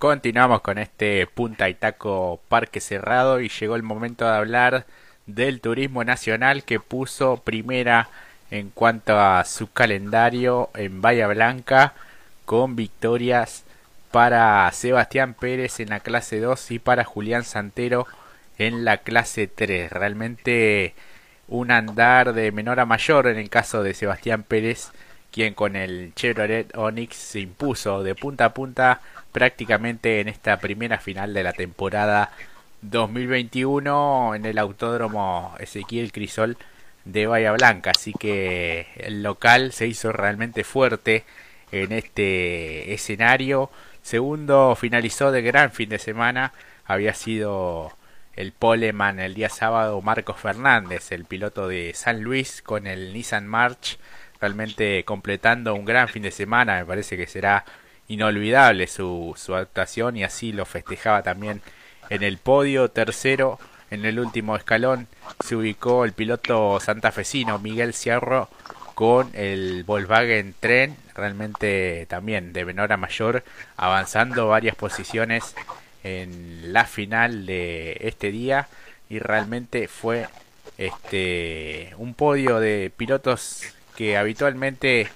Continuamos con este Punta y Taco Parque Cerrado y llegó el momento de hablar del turismo nacional que puso primera en cuanto a su calendario en Bahía Blanca con victorias para Sebastián Pérez en la clase 2 y para Julián Santero en la clase 3. Realmente un andar de menor a mayor en el caso de Sebastián Pérez, quien con el Chevrolet Onix se impuso de punta a punta prácticamente en esta primera final de la temporada 2021 en el Autódromo Ezequiel Crisol de Bahía Blanca. Así que el local se hizo realmente fuerte en este escenario. Segundo finalizó de gran fin de semana. Había sido el poleman el día sábado Marcos Fernández, el piloto de San Luis con el Nissan March. Realmente completando un gran fin de semana. Me parece que será inolvidable su, su actuación y así lo festejaba también en el podio. Tercero, en el último escalón, se ubicó el piloto santafesino Miguel Cierro con el Volkswagen Tren, realmente también de menor a mayor, avanzando varias posiciones en la final de este día y realmente fue este un podio de pilotos que habitualmente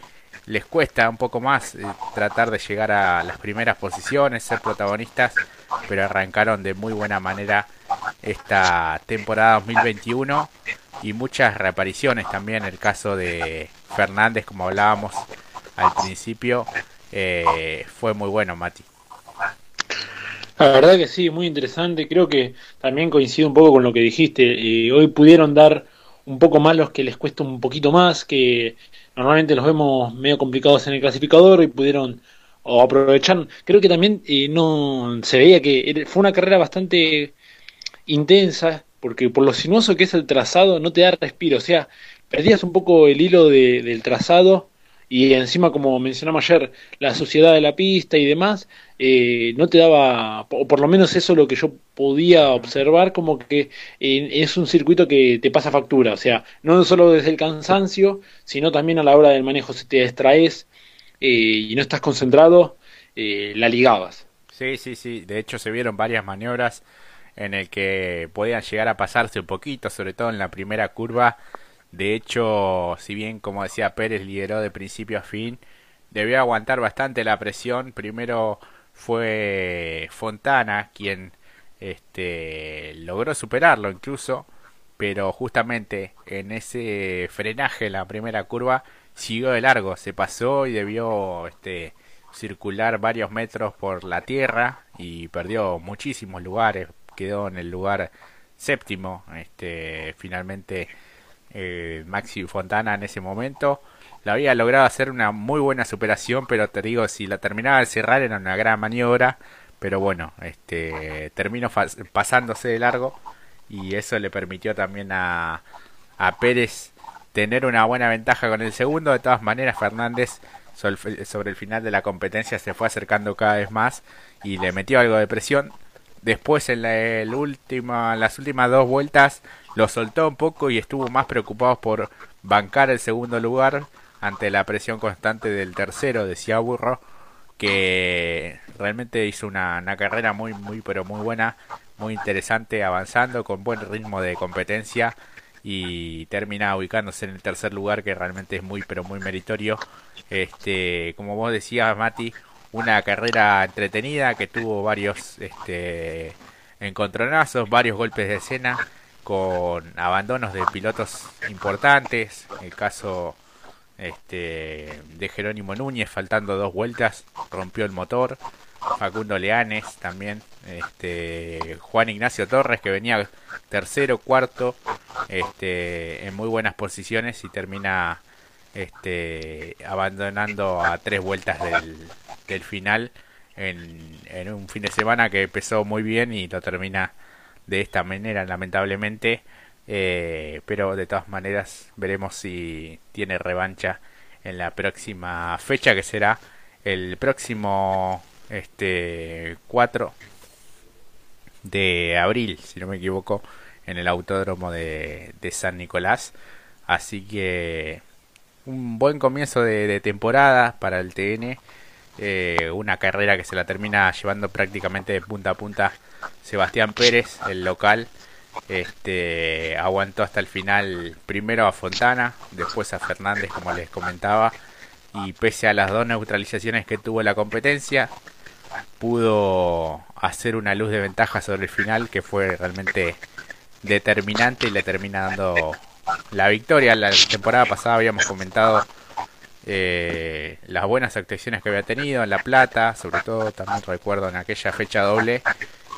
les cuesta un poco más eh, tratar de llegar a las primeras posiciones, ser protagonistas, pero arrancaron de muy buena manera esta temporada 2021 y muchas reapariciones también. El caso de Fernández, como hablábamos al principio, eh, fue muy bueno, Mati. La verdad que sí, muy interesante. Creo que también coincido un poco con lo que dijiste. y hoy pudieron dar un poco más los que les cuesta un poquito más, que normalmente los vemos medio complicados en el clasificador y pudieron o aprovechar. Creo que también eh, no se veía que fue una carrera bastante intensa, porque por lo sinuoso que es el trazado no te da respiro, o sea, perdías un poco el hilo del trazado y encima, como mencionamos ayer, la suciedad de la pista y demás, eh, no te daba, o por lo menos eso lo que yo podía observar, como que eh, es un circuito que te pasa factura, o sea, no solo desde el cansancio, sino también a la hora del manejo, si te distraes eh, y no estás concentrado, la ligabas. Sí, sí, sí, de hecho se vieron varias maniobras en el que podían llegar a pasarse un poquito, sobre todo en la primera curva, de hecho, si bien como decía Pérez lideró de principio a fin, debió aguantar bastante la presión. Primero fue Fontana quien este, logró superarlo incluso, pero justamente en ese frenaje en la primera curva siguió de largo, se pasó y debió este, circular varios metros por la tierra y perdió muchísimos lugares, quedó en el lugar séptimo, este, finalmente eh, Maxi Fontana en ese momento. La había logrado hacer una muy buena superación, pero te digo, si la terminaba de cerrar era una gran maniobra. Pero bueno, este terminó pasándose de largo y eso le permitió también a, a Pérez tener una buena ventaja con el segundo. De todas maneras, Fernández sobre el final de la competencia se fue acercando cada vez más y le metió algo de presión. Después en la, el última, las últimas dos vueltas lo soltó un poco y estuvo más preocupado por bancar el segundo lugar ante la presión constante del tercero, decía Burro, que realmente hizo una, una carrera muy, muy, pero muy buena, muy interesante, avanzando con buen ritmo de competencia y termina ubicándose en el tercer lugar que realmente es muy pero muy meritorio este como vos decías Mati una carrera entretenida que tuvo varios este, encontronazos, varios golpes de escena con abandonos de pilotos importantes. El caso este, de Jerónimo Núñez, faltando dos vueltas, rompió el motor. Facundo Leanes también. Este, Juan Ignacio Torres, que venía tercero, cuarto, este, en muy buenas posiciones y termina este, abandonando a tres vueltas del, del final en, en, un fin de semana que empezó muy bien y lo termina de esta manera lamentablemente eh, pero de todas maneras veremos si tiene revancha en la próxima fecha que será el próximo este 4 de abril si no me equivoco en el autódromo de, San Nicolás así que un buen comienzo de, de temporada para el TN eh, una carrera que se la termina llevando prácticamente de punta a punta Sebastián Pérez, el local. Este aguantó hasta el final primero a Fontana, después a Fernández como les comentaba y pese a las dos neutralizaciones que tuvo la competencia pudo hacer una luz de ventaja sobre el final que fue realmente determinante y le termina dando la victoria. La temporada pasada habíamos comentado eh, las buenas actuaciones que había tenido en La Plata, sobre todo también recuerdo en aquella fecha doble,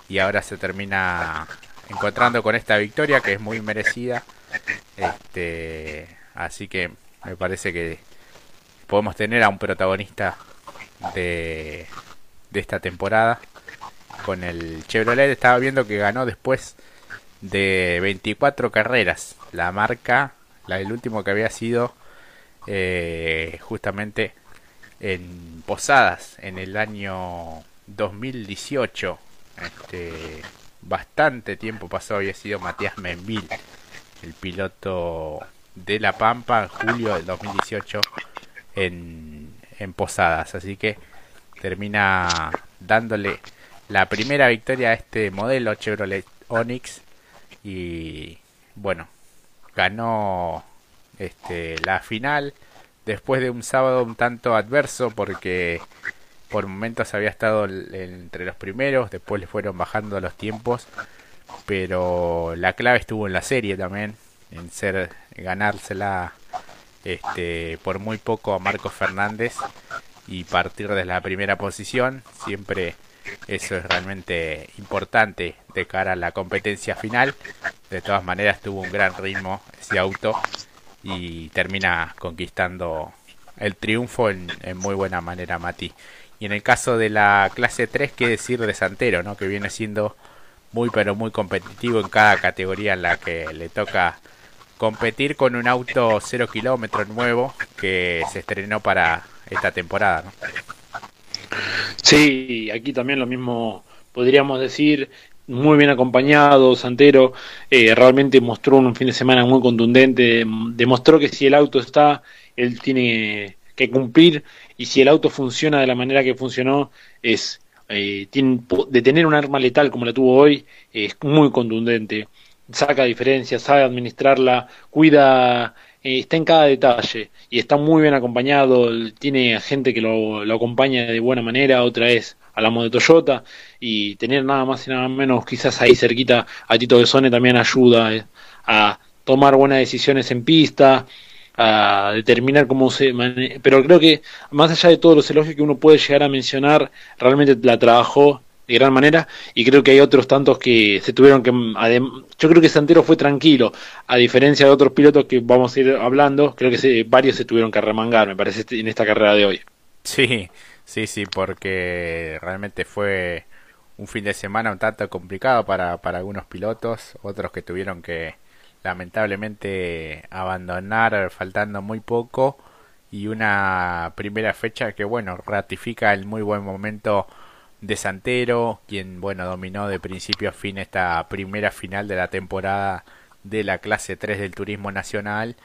y ahora se termina encontrando con esta victoria que es muy merecida. Este, así que me parece que podemos tener a un protagonista de, de esta temporada con el Chevrolet. Estaba viendo que ganó después de 24 carreras. La marca, la del último que había sido eh, justamente en Posadas en el año 2018. Este, bastante tiempo pasó, había sido Matías Menville, el piloto de La Pampa en julio del 2018 en, en Posadas. Así que termina dándole la primera victoria a este modelo Chevrolet Onix y bueno, ganó este, la final después de un sábado un tanto adverso porque por momentos había estado entre los primeros, después le fueron bajando los tiempos, pero la clave estuvo en la serie también, en ser ganársela este, por muy poco a Marcos Fernández y partir de la primera posición, siempre eso es realmente importante de cara a la competencia final. De todas maneras tuvo un gran ritmo ese auto y termina conquistando el triunfo en, muy buena manera Mati. Y en el caso de la clase 3, qué decir de Santero, ¿no? que viene siendo muy pero muy competitivo en cada categoría en la que le toca competir con un auto 0 kilómetros nuevo que se estrenó para esta temporada. ¿no? Sí, aquí también lo mismo podríamos decir muy bien acompañado, Santero, eh, realmente mostró un fin de semana muy contundente, demostró que si el auto está, él tiene que cumplir y si el auto funciona de la manera que funcionó, es eh, de tener un arma letal como la tuvo hoy, es muy contundente, saca diferencias, sabe administrarla, cuida, eh, está en cada detalle y está muy bien acompañado, tiene gente que lo, lo acompaña de buena manera, otra es la de Toyota y tener nada más y nada menos quizás ahí cerquita a Tito Besone también ayuda eh, a tomar buenas decisiones en pista, a determinar cómo se pero creo que más allá de todos los elogios que uno puede llegar a mencionar, realmente la trabajó de gran manera y creo que hay otros tantos que se tuvieron que yo creo que Santero fue tranquilo a diferencia de otros pilotos que vamos a ir hablando creo que varios se tuvieron que remangar me parece en esta carrera de hoy. Sí Sí, sí, porque realmente fue un fin de semana un tanto complicado para, para algunos pilotos, otros que tuvieron que lamentablemente abandonar faltando muy poco y una primera fecha que bueno ratifica el muy buen momento de Santero, quien bueno dominó de principio a fin esta primera final de la temporada de la clase 3 del Turismo Nacional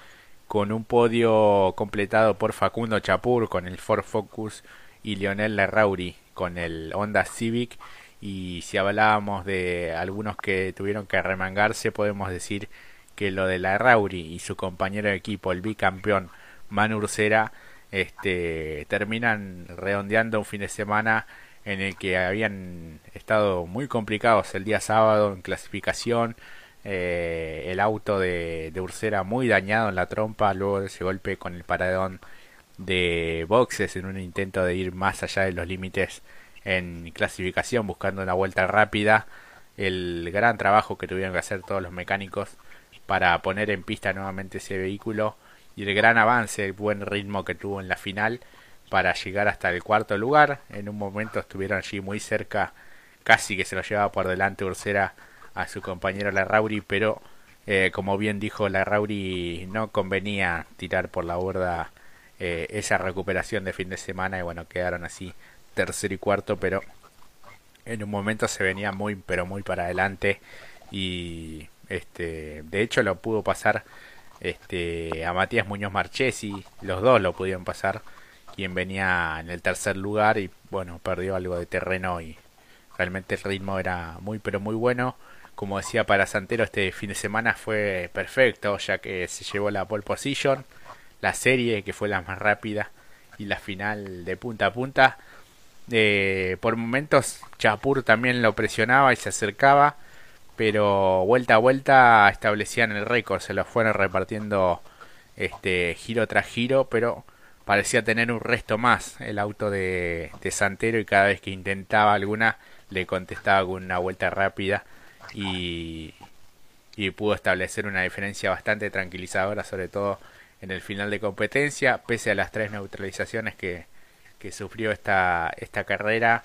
con un podio completado por Facundo Chapur con el Ford Focus y Lionel Larrauri con el Honda Civic. Y si hablábamos de algunos que tuvieron que remangarse podemos decir que lo de Larrauri y su compañero de equipo el bicampeón Manu Ursera este terminan redondeando un fin de semana en el que habían estado muy complicados el día sábado en clasificación. Eh, el auto de, de Ursera muy dañado en la trompa luego de ese golpe con el paradón de boxes en un intento de ir más allá de los límites en clasificación buscando una vuelta rápida. El gran trabajo que tuvieron que hacer todos los mecánicos para poner en pista nuevamente ese vehículo y el gran avance, el buen ritmo que tuvo en la final para llegar hasta el cuarto lugar. En un momento estuvieron allí muy cerca, casi que se lo llevaba por delante Ursera a su compañero Larrauri, pero eh, como bien dijo Larrauri, no convenía tirar por la borda eh, esa recuperación de fin de semana y bueno, quedaron así tercero y cuarto, pero en un momento se venía muy, pero muy para adelante y este, de hecho lo pudo pasar este, a Matías Muñoz Marchesi, los dos lo pudieron pasar quien venía en el tercer lugar y bueno, perdió algo de terreno y realmente el ritmo era muy pero muy bueno. Como decía para Santero, este fin de semana fue perfecto, ya que se llevó la pole position, la serie que fue la más rápida y la final de punta a punta. Eh, por momentos Chapur también lo presionaba y se acercaba, pero vuelta a vuelta establecían el récord, se lo fueron repartiendo este giro tras giro, pero parecía tener un resto más el auto de, de Santero y cada vez que intentaba alguna le contestaba con una vuelta rápida y, y pudo establecer una diferencia bastante tranquilizadora, sobre todo en el final de competencia, pese a las tres neutralizaciones que, que sufrió esta, esta carrera,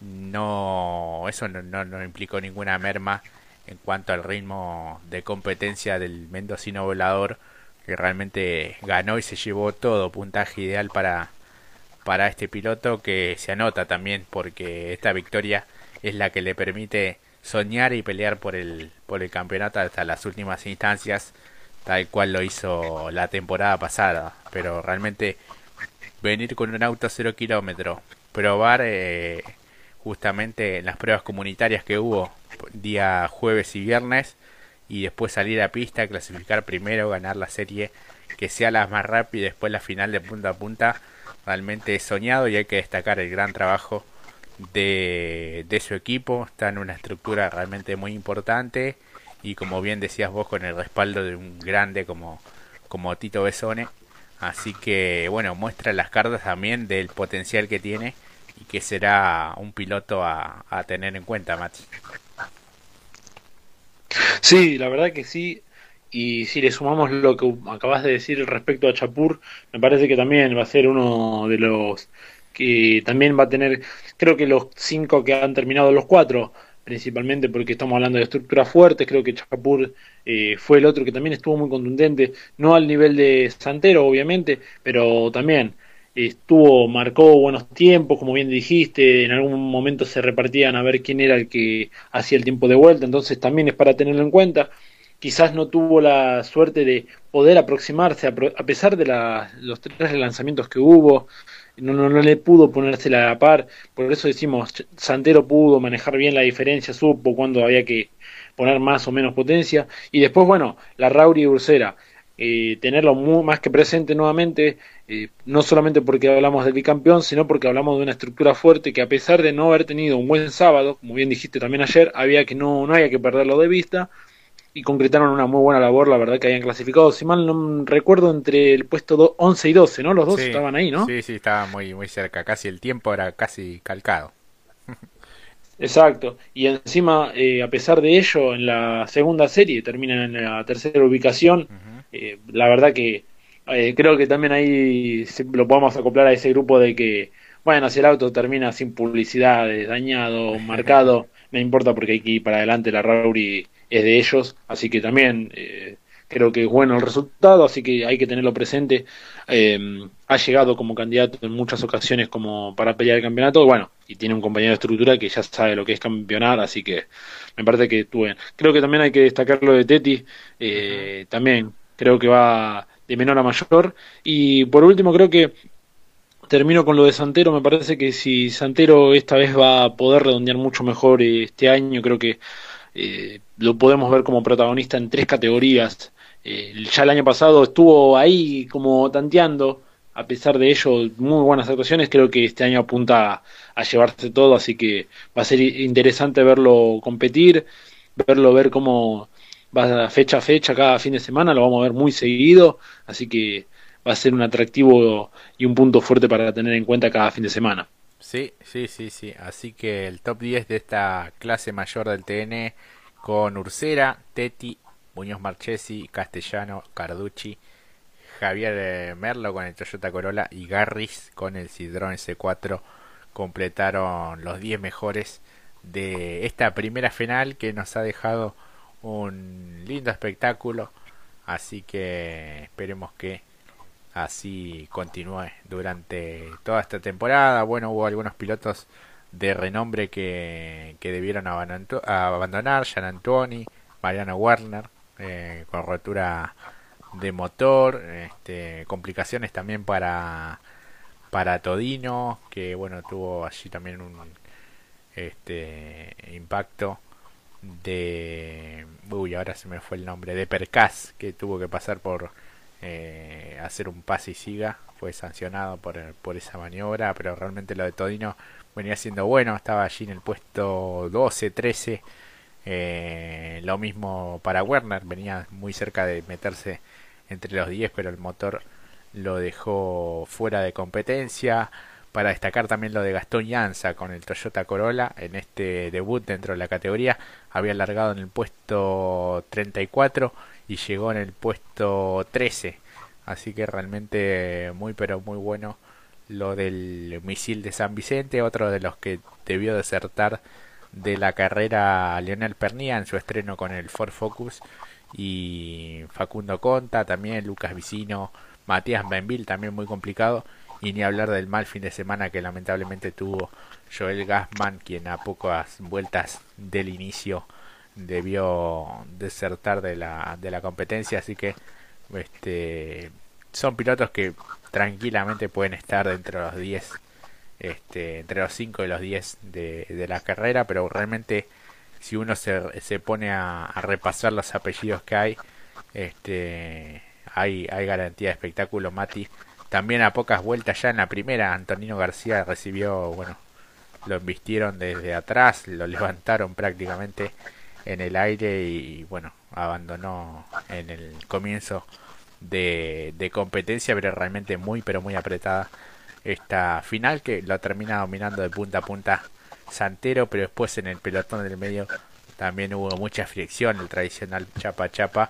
no eso no, no, implicó ninguna merma en cuanto al ritmo de competencia del mendocino volador, que realmente ganó y se llevó todo puntaje ideal para, para este piloto que se anota también porque esta victoria es la que le permite soñar y pelear por el, por el campeonato hasta las últimas instancias, tal cual lo hizo la temporada pasada. Pero realmente venir con un auto a cero kilómetros, probar eh, justamente en las pruebas comunitarias que hubo día jueves y viernes y después salir a pista, clasificar primero, ganar la serie que sea la más rápida y después la final de punta a punta, realmente soñado y hay que destacar el gran trabajo de, de su equipo, está en una estructura realmente muy importante y como bien decías vos con el respaldo de un grande como, como Tito Besone, así que bueno, muestra las cartas también del potencial que tiene y que será un piloto a, a tener en cuenta, Mati. Sí, la verdad que sí. Y si le sumamos lo que acabas de decir respecto a Chapur, me parece que también va a ser uno de los que también va a tener, creo que los cinco que han terminado los cuatro, principalmente porque estamos hablando de estructuras fuertes, creo que Chapur eh, fue el otro que también estuvo muy contundente, no al nivel de Santero obviamente, pero también estuvo, marcó buenos tiempos, como bien dijiste, en algún momento se repartían a ver quién era el que hacía el tiempo de vuelta, entonces también es para tenerlo en cuenta. Quizás no tuvo la suerte de poder aproximarse a, pesar de los tres lanzamientos que hubo, no, no, no le pudo ponérsela a la par, por eso decimos, Santero pudo manejar bien la diferencia, supo cuando había que poner más o menos potencia, y después, bueno, la Rauri y Ursera, eh, tenerlo más que presente nuevamente, eh, no solamente porque hablamos del bicampeón, sino porque hablamos de una estructura fuerte que a pesar de no haber tenido un buen sábado, como bien dijiste también ayer, había que no, no había que perderlo de vista, y concretaron una muy buena labor, la verdad que habían clasificado, si mal no recuerdo, entre el puesto 11 y 12, ¿no? Los dos estaban ahí, ¿no? Sí, sí, estaban muy, muy cerca, casi el tiempo era casi calcado. Exacto, y encima, eh, a pesar de ello, en la segunda serie terminan en la tercera ubicación, eh, la verdad que eh, creo que también ahí lo podemos acoplar a ese grupo de que, bueno, si el auto termina sin publicidad, dañado, marcado, no importa porque hay que ir para adelante, la Rauri es de ellos, así que también eh, creo que es bueno el resultado, así que hay que tenerlo presente. Eh, ha llegado como candidato en muchas ocasiones como para pelear el campeonato, bueno, y tiene un compañero de estructura que ya sabe lo que es campeonar, así que me parece que estuvo bien. Creo que también hay que destacar lo de Teti, eh, también creo que va de menor a mayor. Y por último, creo que termino con lo de Santero. Me parece que si Santero esta vez va a poder redondear mucho mejor este año, creo que eh, lo podemos ver como protagonista en tres categorías. Eh, ya el año pasado estuvo ahí como tanteando, a pesar de ello, muy buenas actuaciones. Creo que este año apunta a, llevarse todo, así que va a ser interesante verlo competir, verlo, ver cómo va fecha a fecha cada fin de semana, lo vamos a ver muy seguido, así que va a ser un atractivo y un punto fuerte para tener en cuenta cada fin de semana. Sí, sí, sí, sí. Así que el top 10 de esta clase mayor del TN con Ursera, Teti, Muñoz Marchesi, Castellano, Carducci, Javier eh, Merlo con el Toyota Corolla y Garris con el Citroën C4 completaron los 10 mejores de esta primera final que nos ha dejado un lindo espectáculo. Así que esperemos que así continúe durante toda esta temporada. Bueno, hubo algunos pilotos de renombre que, que debieron abandonar, Jan Antoni, Mariano Werner, eh, con rotura de motor, este, complicaciones también para para Todino, que bueno, tuvo allí también un este impacto de uy ahora se me fue el nombre. De Percas que tuvo que pasar por eh, hacer un pase y siga. Fue sancionado por, por esa maniobra pero realmente lo de Todino venía siendo bueno. Estaba allí en el puesto 12 13 eh, lo mismo para Werner. Venía muy cerca de meterse entre los 10 pero el motor lo dejó fuera de competencia para destacar también lo de Gastón Llanza con el Toyota Corolla en este debut dentro de la categoría. Había largado en el puesto 34 y llegó en el puesto 13. Así que realmente muy pero muy bueno lo del misil de San Vicente, otro de los que debió desertar de la carrera Leonel Pernía en su estreno con el Ford Focus y Facundo Conta, también Lucas Vicino, Matías Benville, también muy complicado y ni hablar del mal fin de semana que lamentablemente tuvo Joel Gassman, quien a pocas vueltas del inicio debió desertar de la, de la competencia, así que este son pilotos que tranquilamente pueden estar dentro de los 10 este, entre los 5 y los 10 de, de, la carrera, pero realmente si uno se, se pone a, repasar los apellidos que hay, este, hay, hay garantía de espectáculo. Mati también a pocas vueltas ya en la primera, Antonino García recibió, bueno, lo embistieron desde atrás, lo levantaron prácticamente en el aire y bueno, abandonó en el comienzo de, de competencia, pero realmente muy, pero muy apretada esta final que lo termina dominando de punta a punta Santero, pero después en el pelotón del medio también hubo mucha fricción, el tradicional chapa chapa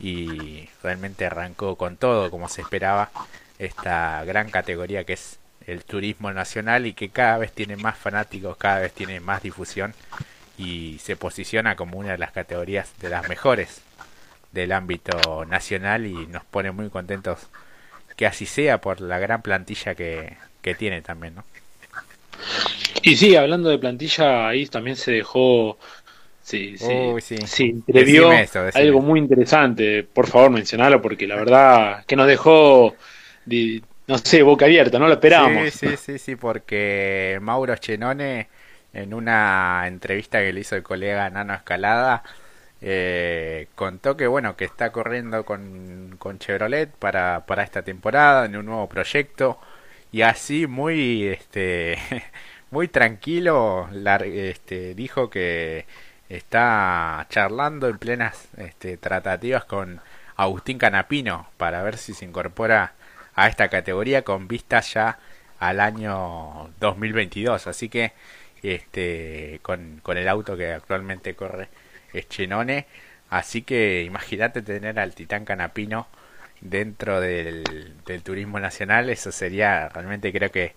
y realmente arrancó con todo como se esperaba esta gran categoría que es el turismo nacional y que cada vez tiene más fanáticos, cada vez tiene más difusión y se posiciona como una de las categorías de las mejores del ámbito nacional y nos pone muy contentos que así sea por la gran plantilla que, que tiene también, ¿no? Y sí, hablando de plantilla, ahí también se dejó, sí, sí, sí. algo muy interesante. Por favor, mencionalo porque la verdad que nos dejó no sé, boca abierta, no lo esperábamos. Sí, sí, sí, sí, porque Mauro Chenone, en una entrevista que le hizo el colega Nano Escalada, eh, contó que bueno, que está corriendo con, con Chevrolet para, para esta temporada, en un nuevo proyecto, y así muy, este, muy tranquilo, este, dijo que está charlando en plenas este, tratativas con Agustín Canapino para ver si se incorpora a esta categoría con vistas ya al año 2022. Así que este con, con el auto que actualmente corre es Chenone. Así que imagínate tener al Titán Canapino dentro del, del turismo nacional. Eso sería realmente creo que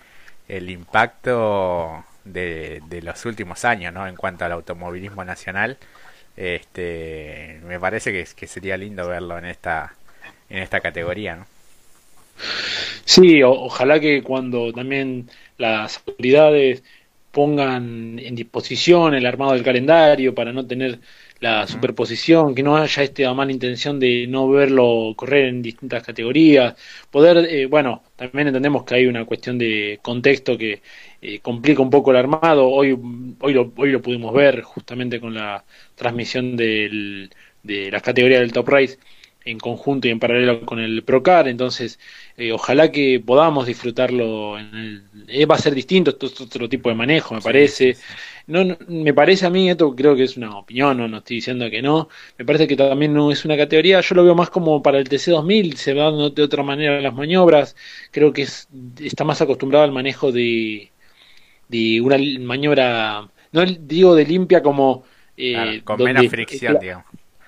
el impacto de, de los últimos años ¿no? en cuanto al automovilismo nacional. Este, me parece que, que sería lindo verlo en esta, en esta categoría. ¿no? Sí, ojalá que cuando también las autoridades pongan en disposición el armado del calendario para no tener la superposición, que no haya esta mala intención de no verlo correr en distintas categorías, poder, eh, bueno, también entendemos que hay una cuestión de contexto que eh, complica un poco el armado, hoy, hoy, lo, hoy lo pudimos ver justamente con la transmisión del, de las categorías del Top Race, en conjunto y en paralelo con el Procar, entonces eh, ojalá que podamos disfrutarlo. En el, eh, va a ser distinto, esto es otro tipo de manejo, me parece. No, me parece a mí, esto creo que es una opinión, no, no estoy diciendo que no. Me parece que también no es una categoría, yo lo veo más como para el TC2000, se van de otra manera las maniobras. Creo que es, está más acostumbrado al manejo de, de una maniobra, no digo de limpia como. Eh, con menos fricción, digamos.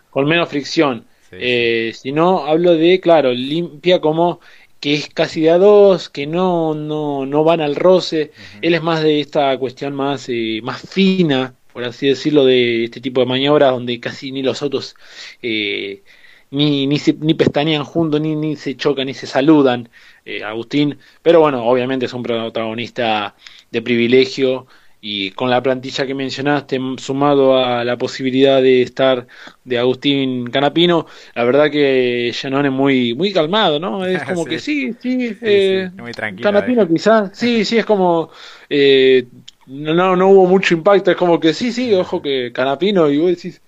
Con menos fricción eh, si no, hablo de, claro, limpia como que es casi de a dos, que no, no, no van al roce. Él es más de esta cuestión más, eh, más fina, por así decirlo, de este tipo de maniobras donde casi ni los autos eh, ni, ni, se, ni pestañean juntos, ni, ni se chocan, ni se saludan, eh, Agustín. Pero bueno, obviamente es un protagonista de privilegio y con la plantilla que mencionaste, sumado a la posibilidad de estar de Agustín Canapino, la verdad que Janone es muy, muy calmado, ¿no? Es como que sí, sí, eh, muy tranquilo, Canapino quizás, sí, sí, es como, eh, no, no hubo mucho impacto, es como que sí, sí, ojo que Canapino, y vos decís,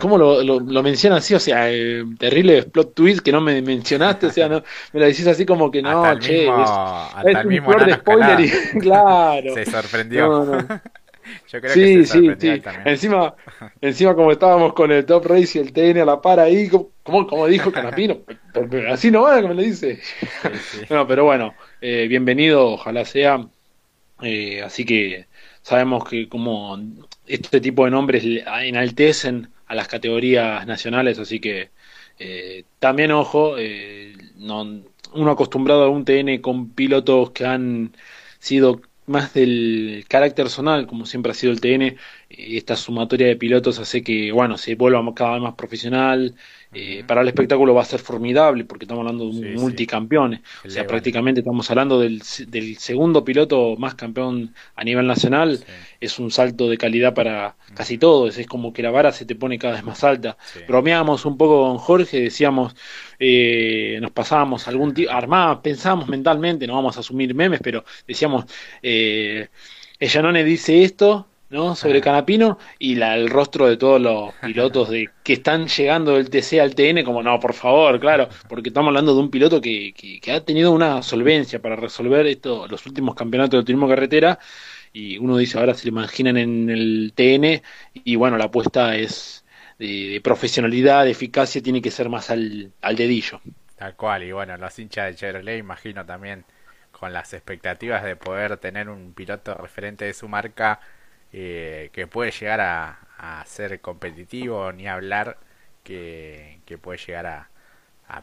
¿Cómo lo, lo, lo mencionan así? O sea, eh, terrible plot twist que no me mencionaste, o sea, no, me lo decís así como que no, che, es, un mismo de spoiler y claro. Se sorprendió. Yo creo sí, que se sí, sí. Encima, encima como estábamos con el Top Race y el TN a la par ahí, como, como dijo Canapino, así no va, como le dice. No, pero bueno, eh, bienvenido, ojalá sea. Eh, así que sabemos que como este tipo de nombres enaltecen a las categorías nacionales, así que eh, también ojo, eh, no, uno acostumbrado a un TN con pilotos que han sido más del carácter zonal, como siempre ha sido el TN, esta sumatoria de pilotos hace que, bueno, se vuelva cada vez más profesional, eh, para el espectáculo va a ser formidable porque estamos hablando de un multicampeón. O sea, prácticamente estamos hablando del, segundo piloto más campeón a nivel nacional. Es un salto de calidad para casi todos. Es como que la vara se te pone cada vez más alta. Bromeábamos un poco con Jorge, decíamos, eh, nos pasábamos algún tipo, armábamos, pensábamos mentalmente, no vamos a asumir memes, pero decíamos, eh, Ellanone dice esto, ¿no? Sobre Canapino y la, el rostro de todos los pilotos de que están llegando del TC al TN, como no, por favor, claro, porque estamos hablando de un piloto que, que, ha tenido una solvencia para resolver esto, los últimos campeonatos de turismo carretera y uno dice ahora se lo imaginan en el TN y bueno, la apuesta es de, profesionalidad, de eficacia, tiene que ser más al, al dedillo. Tal cual, y bueno, los hinchas de Chevrolet imagino también con las expectativas de poder tener un piloto referente de su marca eh, que puede llegar a, ser competitivo, ni hablar que, puede llegar a,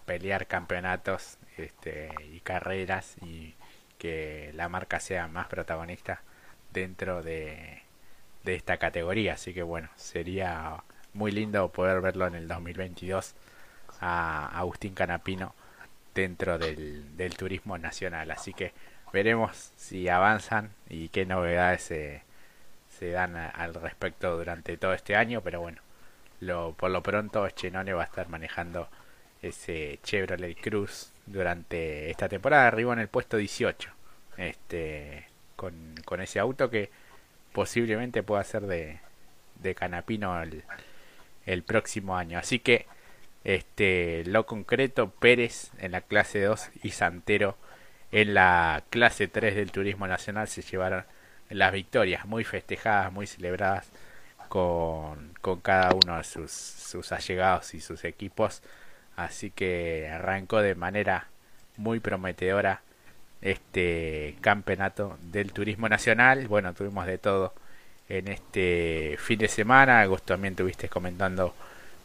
pelear campeonatos este, y carreras y que la marca sea más protagonista dentro de, de esta categoría. Así que bueno, sería muy lindo poder verlo en el 2022 a Agustín Canapino dentro del, del turismo nacional. Así que veremos si avanzan y qué novedades se, se dan al respecto durante todo este año, pero bueno, lo, por lo pronto Chenone va a estar manejando ese Chevrolet Cruz durante esta temporada, arriba en el puesto 18, este, con, con ese auto que posiblemente pueda ser de, de Canapino el, el próximo año. Así que este lo concreto Pérez en la clase 2 y Santero en la clase 3 del Turismo Nacional se llevaron las victorias muy festejadas, muy celebradas con, con cada uno de sus, sus allegados y sus equipos. Así que arrancó de manera muy prometedora este campeonato del turismo nacional. Bueno, tuvimos de todo en este fin de semana. Agosto también tuviste comentando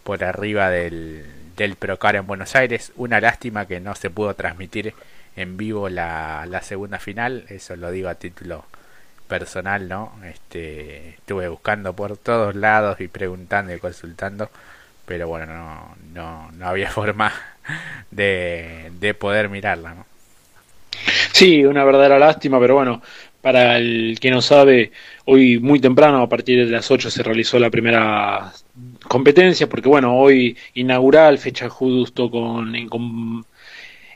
por arriba del, del Procar en Buenos Aires. Una lástima que no se pudo transmitir en vivo la, la segunda final. Eso lo digo a título personal, ¿no? Este, estuve buscando por todos lados y preguntando y consultando, pero bueno, no, no, no había forma de, de poder mirarla, ¿no? Sí, una verdadera lástima, pero bueno, para el que no sabe, hoy muy temprano, a partir de las 8 se realizó la primera competencia, porque bueno, hoy inaugural, fecha justo con, con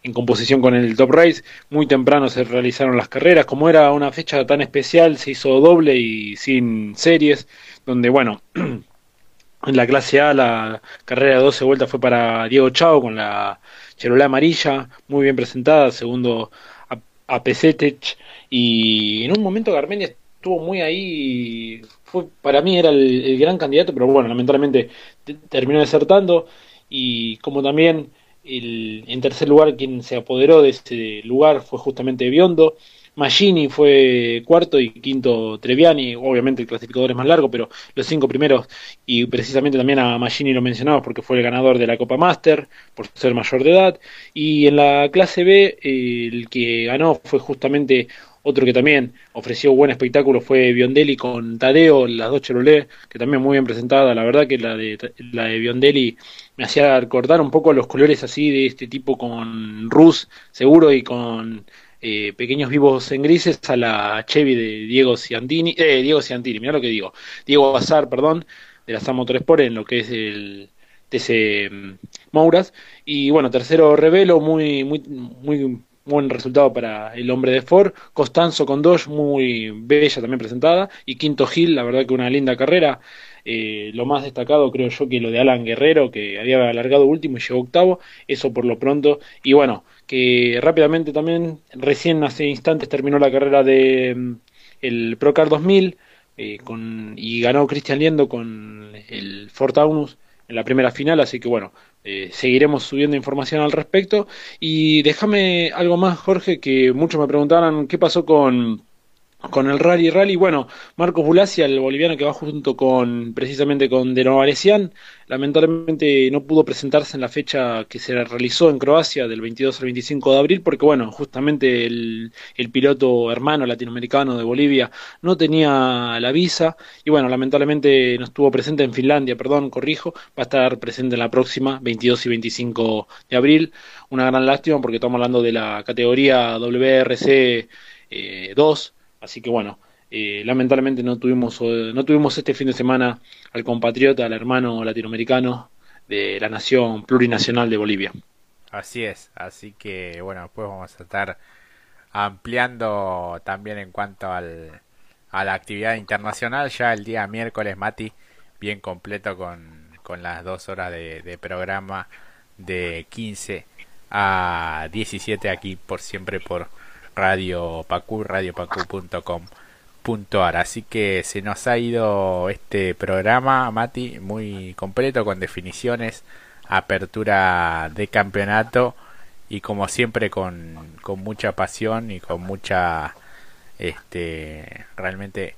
en composición con el Top Race. Muy temprano se realizaron las carreras. Como era una fecha tan especial, se hizo doble y sin series, donde, bueno, en la clase A la carrera de 12 vueltas fue para Diego Chao con la Chevrolet amarilla, muy bien presentada, segundo a, Pesetech, y en un momento Garmenia estuvo muy ahí, fue, para mí era el gran candidato, pero bueno, lamentablemente terminó desertando, y como también en tercer lugar, quien se apoderó de ese lugar fue justamente Biondo. Magini fue cuarto y quinto Treviani. Obviamente el clasificador es más largo, pero los cinco primeros, y precisamente también a Magini lo mencionamos porque fue el ganador de la Copa Master, por ser mayor de edad. Y en la clase B, el que ganó fue justamente otro que también ofreció buen espectáculo fue Biondelli con Tadeo, las dos Chevrolet, que también muy bien presentada. La verdad que la de, la de Biondelli me hacía recordar un poco los colores así de este tipo con Rus seguro y con eh, pequeños vivos en grises a la Chevy de Diego Ciantini, eh, Diego Ciantini, mira lo que digo, Diego Bazar, perdón, de la Sam Motorsport en lo que es el TC mm, Mouras. Y bueno, tercero Revelo, muy, muy, muy buen resultado para el hombre de Ford. Costanzo con dos, muy bella también presentada. Y quinto Gil, la verdad que una linda carrera. Eh, lo más destacado creo yo que lo de Alan Guerrero, que había alargado último y llegó octavo. Eso por lo pronto. Y bueno, que rápidamente también, recién hace instantes terminó la carrera de mm, el Procar 2000. Eh, y ganó Cristian Liendo con el Ford Taunus en la primera final, así que bueno, eh, seguiremos subiendo información al respecto. Y déjame algo más, Jorge, que muchos me preguntaron qué pasó con con el Rally Rally, bueno, Marcos Bulacia, el boliviano que va junto con precisamente con De Novaresian, lamentablemente no pudo presentarse en la fecha que se realizó en Croacia del 22 al 25 de abril porque bueno, justamente el, el piloto hermano latinoamericano de Bolivia no tenía la visa y bueno, lamentablemente no estuvo presente en Finlandia, perdón, corrijo, va a estar presente en la próxima 22 y 25 de abril, una gran lástima porque estamos hablando de la categoría WRC 2 Así que bueno, eh, lamentablemente no tuvimos, eh, no tuvimos este fin de semana al compatriota, al hermano latinoamericano de la nación plurinacional de Bolivia. Así es, así que bueno, después vamos a estar ampliando también en cuanto al, a la actividad internacional, ya el día miércoles, Mati, bien completo con, con las dos horas de, de programa de 15 a 17 aquí por siempre por Radio Pacu, radiopacu.com.ar. Así que se nos ha ido este programa, Mati, muy completo con definiciones, apertura de campeonato y como siempre con, con mucha pasión y con mucha este realmente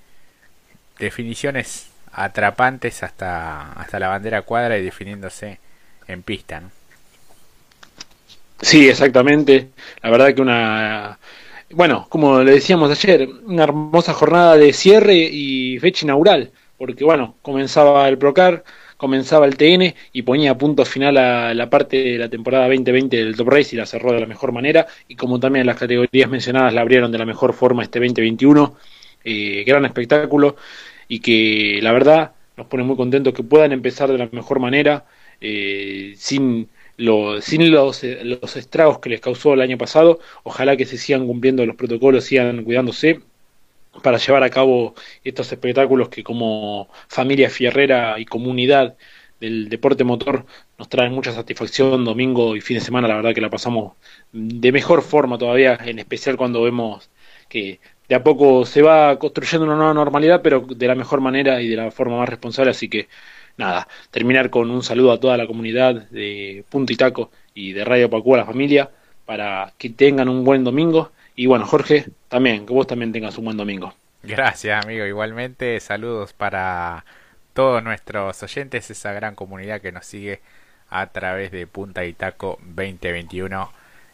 definiciones atrapantes hasta hasta la bandera cuadra y definiéndose en pista sí exactamente la verdad que una bueno, como le decíamos ayer, una hermosa jornada de cierre y fecha inaugural, porque bueno, comenzaba el Procar, comenzaba el TN y ponía punto final a la parte de la temporada 2020 del Top Race y la cerró de la mejor manera, y como también las categorías mencionadas la abrieron de la mejor forma este 2021, eh, gran espectáculo, y que la verdad nos pone muy contentos que puedan empezar de la mejor manera, eh, sin sin los, eh, los estragos que les causó el año pasado, ojalá que se sigan cumpliendo los protocolos, sigan cuidándose para llevar a cabo estos espectáculos que como familia fierrera y comunidad del deporte motor nos traen mucha satisfacción domingo y fin de semana, la verdad que la pasamos de mejor forma todavía, en especial cuando vemos que de a poco se va construyendo una nueva normalidad, pero de la mejor manera y de la forma más responsable, así que nada, terminar con un saludo a toda la comunidad de Punto y Taco y de Radio Pacú a la familia para que tengan un buen domingo. Y bueno, Jorge, también, que vos también tengas un buen domingo. Gracias, amigo. Igualmente, saludos para todos nuestros oyentes, esa gran comunidad que nos sigue a través de Punta y Taco 2021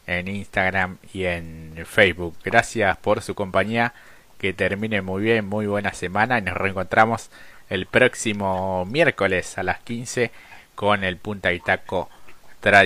en Instagram y en Facebook. Gracias por su compañía. Que termine muy bien, muy buena semana y nos reencontramos el próximo miércoles a las 15 con el Punta y Taco tradicional.